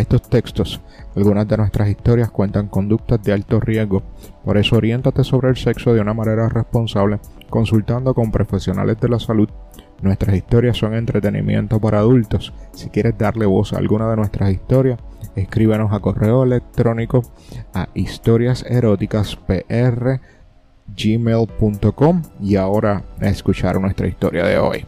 estos textos. Algunas de nuestras historias cuentan conductas de alto riesgo, por eso oriéntate sobre el sexo de una manera responsable, consultando con profesionales de la salud. Nuestras historias son entretenimiento para adultos. Si quieres darle voz a alguna de nuestras historias, escríbenos a correo electrónico a historiaseroticaspr.gmail.com y ahora a escuchar nuestra historia de hoy.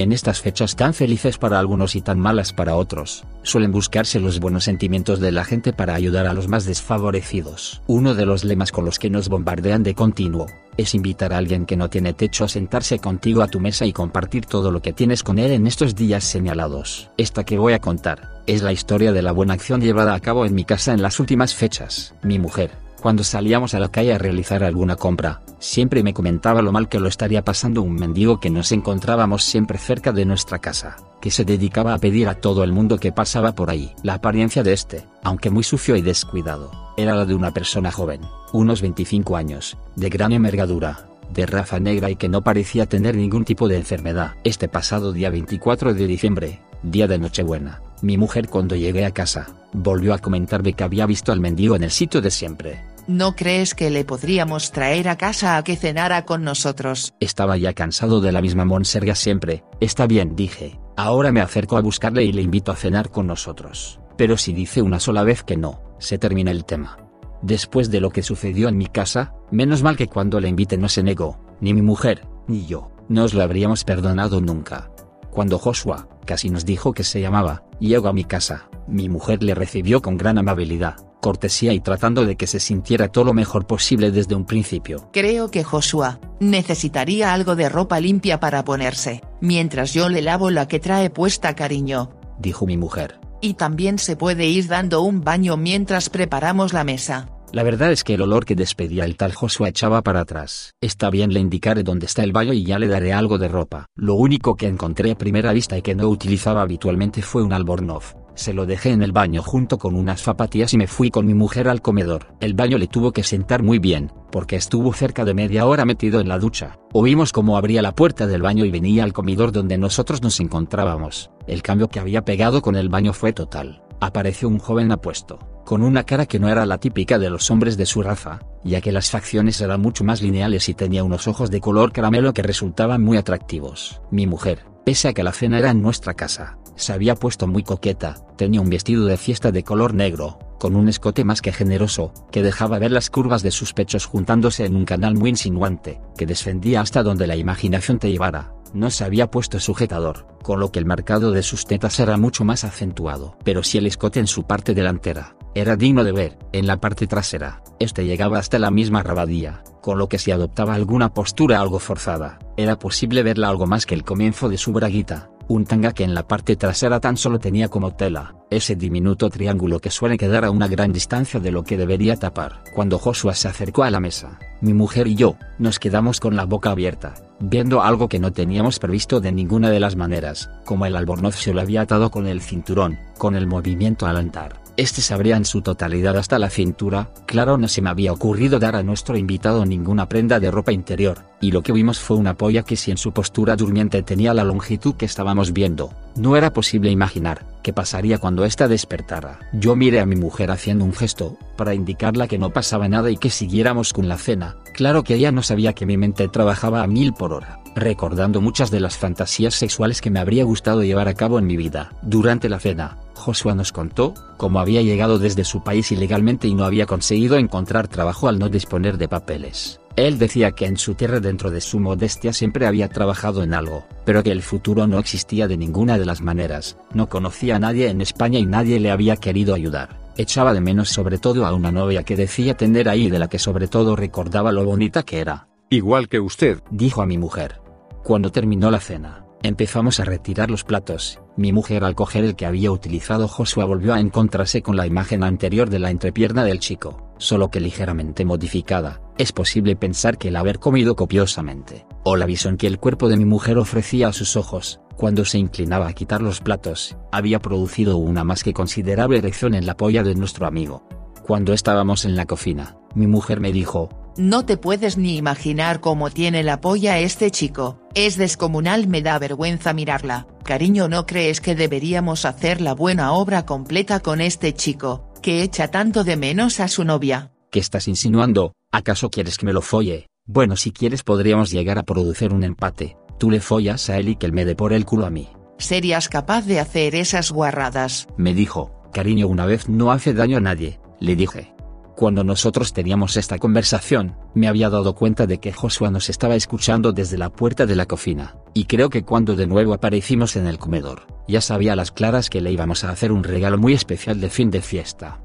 En estas fechas tan felices para algunos y tan malas para otros, suelen buscarse los buenos sentimientos de la gente para ayudar a los más desfavorecidos. Uno de los lemas con los que nos bombardean de continuo, es invitar a alguien que no tiene techo a sentarse contigo a tu mesa y compartir todo lo que tienes con él en estos días señalados. Esta que voy a contar, es la historia de la buena acción llevada a cabo en mi casa en las últimas fechas. Mi mujer, cuando salíamos a la calle a realizar alguna compra, siempre me comentaba lo mal que lo estaría pasando un mendigo que nos encontrábamos siempre cerca de nuestra casa, que se dedicaba a pedir a todo el mundo que pasaba por ahí. La apariencia de este, aunque muy sucio y descuidado, era la de una persona joven, unos 25 años, de gran envergadura, de raza negra y que no parecía tener ningún tipo de enfermedad. Este pasado día 24 de diciembre, día de Nochebuena, mi mujer cuando llegué a casa, volvió a comentarme que había visto al mendigo en el sitio de siempre, ¿No crees que le podríamos traer a casa a que cenara con nosotros? Estaba ya cansado de la misma monserga siempre. Está bien, dije. Ahora me acerco a buscarle y le invito a cenar con nosotros. Pero si dice una sola vez que no, se termina el tema. Después de lo que sucedió en mi casa, menos mal que cuando le invité no se negó, ni mi mujer, ni yo, nos lo habríamos perdonado nunca. Cuando Joshua, casi nos dijo que se llamaba, llegó a mi casa, mi mujer le recibió con gran amabilidad, cortesía y tratando de que se sintiera todo lo mejor posible desde un principio. Creo que Joshua, necesitaría algo de ropa limpia para ponerse, mientras yo le lavo la que trae puesta cariño. Dijo mi mujer. Y también se puede ir dando un baño mientras preparamos la mesa. La verdad es que el olor que despedía el tal Joshua echaba para atrás. Está bien, le indicaré dónde está el baño y ya le daré algo de ropa. Lo único que encontré a primera vista y que no utilizaba habitualmente fue un albornoz. Se lo dejé en el baño junto con unas zapatillas y me fui con mi mujer al comedor. El baño le tuvo que sentar muy bien, porque estuvo cerca de media hora metido en la ducha. Oímos cómo abría la puerta del baño y venía al comedor donde nosotros nos encontrábamos. El cambio que había pegado con el baño fue total. Apareció un joven apuesto, con una cara que no era la típica de los hombres de su raza, ya que las facciones eran mucho más lineales y tenía unos ojos de color caramelo que resultaban muy atractivos. Mi mujer, pese a que la cena era en nuestra casa, se había puesto muy coqueta, tenía un vestido de fiesta de color negro, con un escote más que generoso, que dejaba ver las curvas de sus pechos juntándose en un canal muy insinuante, que descendía hasta donde la imaginación te llevara. No se había puesto sujetador, con lo que el marcado de sus tetas era mucho más acentuado. Pero si el escote en su parte delantera, era digno de ver, en la parte trasera, este llegaba hasta la misma rabadía, con lo que si adoptaba alguna postura algo forzada, era posible verla algo más que el comienzo de su braguita, un tanga que en la parte trasera tan solo tenía como tela, ese diminuto triángulo que suele quedar a una gran distancia de lo que debería tapar. Cuando Joshua se acercó a la mesa, mi mujer y yo, nos quedamos con la boca abierta, viendo algo que no teníamos previsto de ninguna de las maneras, como el albornoz se lo había atado con el cinturón, con el movimiento al andar. Este se abría en su totalidad hasta la cintura, claro no se me había ocurrido dar a nuestro invitado ninguna prenda de ropa interior, y lo que vimos fue una polla que si en su postura durmiente tenía la longitud que estábamos viendo, no era posible imaginar, qué pasaría cuando ésta despertara. Yo miré a mi mujer haciendo un gesto, para indicarla que no pasaba nada y que siguiéramos con la cena, claro que ella no sabía que mi mente trabajaba a mil por hora, recordando muchas de las fantasías sexuales que me habría gustado llevar a cabo en mi vida. Durante la cena, Joshua nos contó, cómo había llegado desde su país ilegalmente y no había conseguido encontrar trabajo al no disponer de papeles. Él decía que en su tierra dentro de su modestia siempre había trabajado en algo, pero que el futuro no existía de ninguna de las maneras, no conocía a nadie en España y nadie le había querido ayudar. Echaba de menos sobre todo a una novia que decía tener ahí y de la que sobre todo recordaba lo bonita que era. Igual que usted, dijo a mi mujer. Cuando terminó la cena, empezamos a retirar los platos. Mi mujer al coger el que había utilizado Joshua volvió a encontrarse con la imagen anterior de la entrepierna del chico, solo que ligeramente modificada. Es posible pensar que el haber comido copiosamente, o la visión que el cuerpo de mi mujer ofrecía a sus ojos, cuando se inclinaba a quitar los platos, había producido una más que considerable erección en la polla de nuestro amigo. Cuando estábamos en la cocina, mi mujer me dijo, no te puedes ni imaginar cómo tiene la polla este chico, es descomunal me da vergüenza mirarla, cariño ¿no crees que deberíamos hacer la buena obra completa con este chico, que echa tanto de menos a su novia? ¿Qué estás insinuando? ¿Acaso quieres que me lo folle? Bueno si quieres podríamos llegar a producir un empate, tú le follas a él y que él me dé por el culo a mí. ¿Serías capaz de hacer esas guarradas? Me dijo, cariño una vez no hace daño a nadie, le dije. Cuando nosotros teníamos esta conversación, me había dado cuenta de que Joshua nos estaba escuchando desde la puerta de la cocina, y creo que cuando de nuevo aparecimos en el comedor, ya sabía a las claras que le íbamos a hacer un regalo muy especial de fin de fiesta.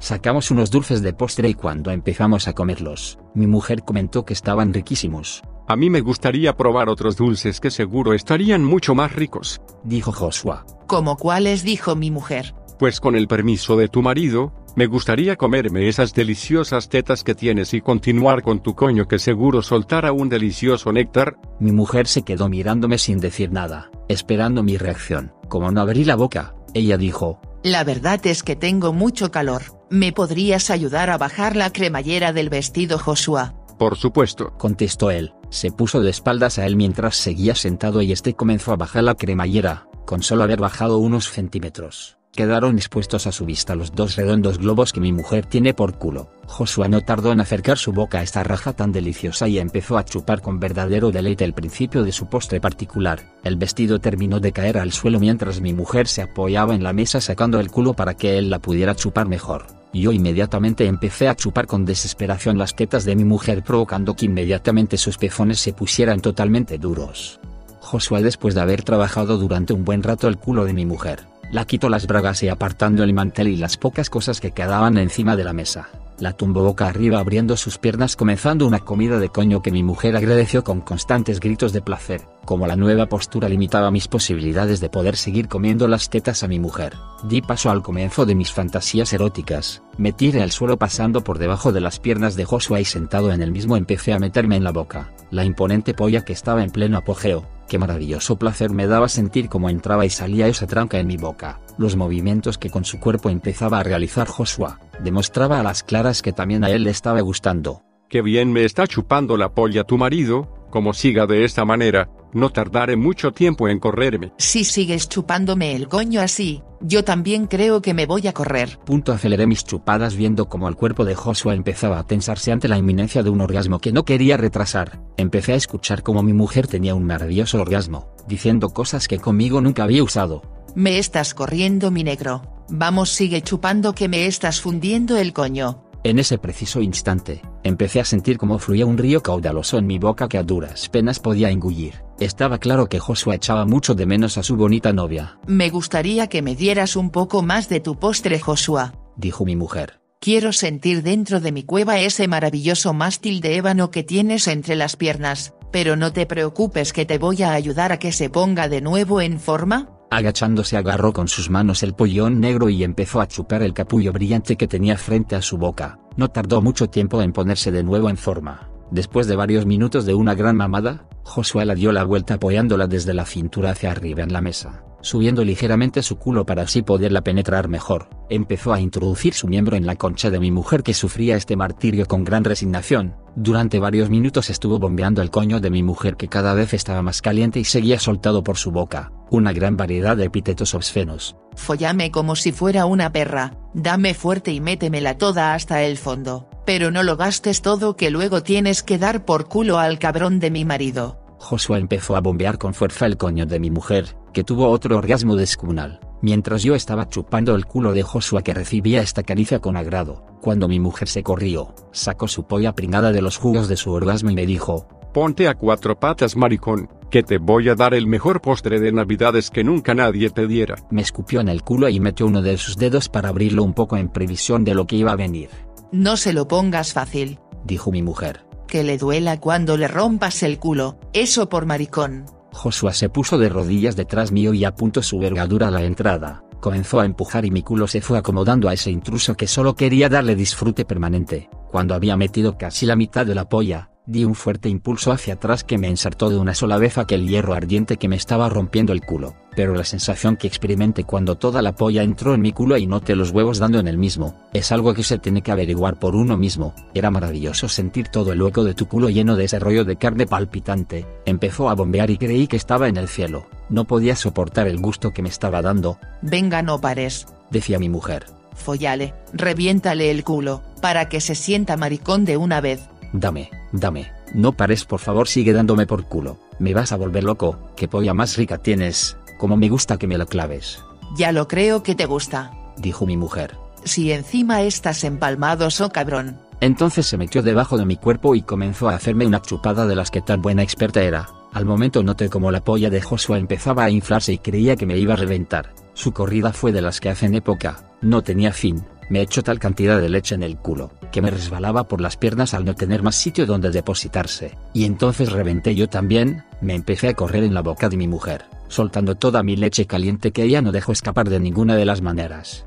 Sacamos unos dulces de postre y cuando empezamos a comerlos, mi mujer comentó que estaban riquísimos. A mí me gustaría probar otros dulces que seguro estarían mucho más ricos, dijo Joshua. ¿Como cuáles? dijo mi mujer. Pues con el permiso de tu marido, me gustaría comerme esas deliciosas tetas que tienes y continuar con tu coño que seguro soltará un delicioso néctar. Mi mujer se quedó mirándome sin decir nada, esperando mi reacción. Como no abrí la boca, ella dijo, La verdad es que tengo mucho calor, ¿me podrías ayudar a bajar la cremallera del vestido Joshua? Por supuesto, contestó él, se puso de espaldas a él mientras seguía sentado y este comenzó a bajar la cremallera, con solo haber bajado unos centímetros. Quedaron expuestos a su vista los dos redondos globos que mi mujer tiene por culo. Joshua no tardó en acercar su boca a esta raja tan deliciosa y empezó a chupar con verdadero deleite el principio de su postre particular. El vestido terminó de caer al suelo mientras mi mujer se apoyaba en la mesa sacando el culo para que él la pudiera chupar mejor. Yo inmediatamente empecé a chupar con desesperación las tetas de mi mujer provocando que inmediatamente sus pezones se pusieran totalmente duros. Joshua después de haber trabajado durante un buen rato el culo de mi mujer, la quitó las bragas y apartando el mantel y las pocas cosas que quedaban encima de la mesa. La tumbó boca arriba abriendo sus piernas comenzando una comida de coño que mi mujer agradeció con constantes gritos de placer, como la nueva postura limitaba mis posibilidades de poder seguir comiendo las tetas a mi mujer. Di paso al comienzo de mis fantasías eróticas, me tiré al suelo pasando por debajo de las piernas de Joshua y sentado en el mismo empecé a meterme en la boca, la imponente polla que estaba en pleno apogeo, Qué maravilloso placer me daba sentir cómo entraba y salía esa tranca en mi boca. Los movimientos que con su cuerpo empezaba a realizar Joshua, demostraba a las claras que también a él le estaba gustando. Qué bien me está chupando la polla tu marido, como siga de esta manera, no tardaré mucho tiempo en correrme. Si sigues chupándome el coño así, yo también creo que me voy a correr. Punto aceleré mis chupadas viendo como el cuerpo de Joshua empezaba a tensarse ante la inminencia de un orgasmo que no quería retrasar. Empecé a escuchar como mi mujer tenía un maravilloso orgasmo, diciendo cosas que conmigo nunca había usado. Me estás corriendo mi negro. Vamos sigue chupando que me estás fundiendo el coño. En ese preciso instante, empecé a sentir cómo fluía un río caudaloso en mi boca que a duras penas podía engullir. Estaba claro que Joshua echaba mucho de menos a su bonita novia. Me gustaría que me dieras un poco más de tu postre Joshua, dijo mi mujer. Quiero sentir dentro de mi cueva ese maravilloso mástil de ébano que tienes entre las piernas, pero no te preocupes que te voy a ayudar a que se ponga de nuevo en forma. Agachándose agarró con sus manos el pollón negro y empezó a chupar el capullo brillante que tenía frente a su boca. No tardó mucho tiempo en ponerse de nuevo en forma. Después de varios minutos de una gran mamada, Josué la dio la vuelta apoyándola desde la cintura hacia arriba en la mesa, subiendo ligeramente su culo para así poderla penetrar mejor. Empezó a introducir su miembro en la concha de mi mujer que sufría este martirio con gran resignación. Durante varios minutos estuvo bombeando el coño de mi mujer que cada vez estaba más caliente y seguía soltado por su boca, una gran variedad de epítetos obscenos. Follame como si fuera una perra, dame fuerte y métemela toda hasta el fondo, pero no lo gastes todo que luego tienes que dar por culo al cabrón de mi marido. Joshua empezó a bombear con fuerza el coño de mi mujer, que tuvo otro orgasmo descomunal, mientras yo estaba chupando el culo de Joshua que recibía esta caricia con agrado. Cuando mi mujer se corrió, sacó su polla pringada de los jugos de su orgasmo y me dijo, ponte a cuatro patas maricón, que te voy a dar el mejor postre de navidades que nunca nadie te diera. Me escupió en el culo y metió uno de sus dedos para abrirlo un poco en previsión de lo que iba a venir. No se lo pongas fácil. Dijo mi mujer. Que le duela cuando le rompas el culo, eso por maricón. Joshua se puso de rodillas detrás mío y apuntó su vergadura a la entrada. Comenzó a empujar y mi culo se fue acomodando a ese intruso que solo quería darle disfrute permanente. Cuando había metido casi la mitad de la polla, di un fuerte impulso hacia atrás que me ensartó de una sola vez aquel hierro ardiente que me estaba rompiendo el culo, pero la sensación que experimenté cuando toda la polla entró en mi culo y noté los huevos dando en el mismo, es algo que se tiene que averiguar por uno mismo, era maravilloso sentir todo el hueco de tu culo lleno de ese rollo de carne palpitante, empezó a bombear y creí que estaba en el cielo, no podía soportar el gusto que me estaba dando. Venga no pares. Decía mi mujer. Follale, reviéntale el culo, para que se sienta maricón de una vez. Dame, dame, no pares por favor sigue dándome por culo, me vas a volver loco, qué polla más rica tienes, como me gusta que me la claves. Ya lo creo que te gusta. Dijo mi mujer. Si encima estás empalmado so cabrón. Entonces se metió debajo de mi cuerpo y comenzó a hacerme una chupada de las que tan buena experta era. Al momento noté como la polla de Joshua empezaba a inflarse y creía que me iba a reventar. Su corrida fue de las que hacen época, no tenía fin, me echó tal cantidad de leche en el culo, que me resbalaba por las piernas al no tener más sitio donde depositarse, y entonces reventé yo también, me empecé a correr en la boca de mi mujer, soltando toda mi leche caliente que ella no dejó escapar de ninguna de las maneras.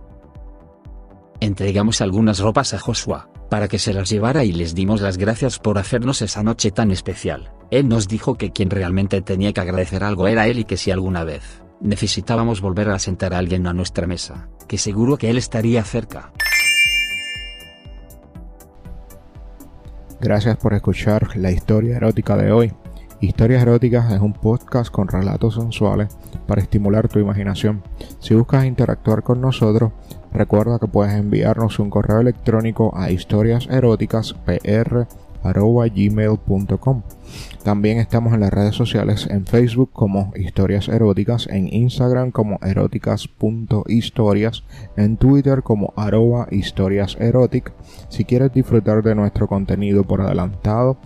Entregamos algunas ropas a Joshua, para que se las llevara y les dimos las gracias por hacernos esa noche tan especial. Él nos dijo que quien realmente tenía que agradecer algo era él y que si alguna vez necesitábamos volver a sentar a alguien a nuestra mesa, que seguro que él estaría cerca. Gracias por escuchar la historia erótica de hoy. Historias Eróticas es un podcast con relatos sensuales para estimular tu imaginación. Si buscas interactuar con nosotros, recuerda que puedes enviarnos un correo electrónico a historiaseroticaspr.gmail.com también estamos en las redes sociales en Facebook como Historias Eróticas, en Instagram como eróticas.historias, en Twitter como arroba historias Si quieres disfrutar de nuestro contenido por adelantado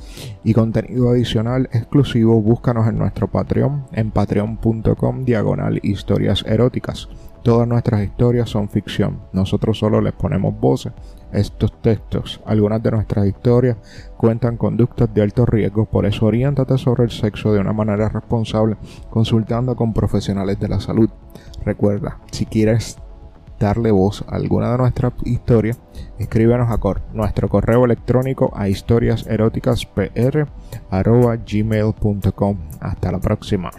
y contenido adicional exclusivo, búscanos en nuestro Patreon en patreon.com diagonal historias eróticas. Todas nuestras historias son ficción, nosotros solo les ponemos voces estos textos. Algunas de nuestras historias cuentan conductas de alto riesgo, por eso oriéntate sobre el sexo de una manera responsable, consultando con profesionales de la salud. Recuerda, si quieres darle voz a alguna de nuestras historias, escríbenos a nuestro correo electrónico a historiaseroticaspr.gmail.com. Hasta la próxima.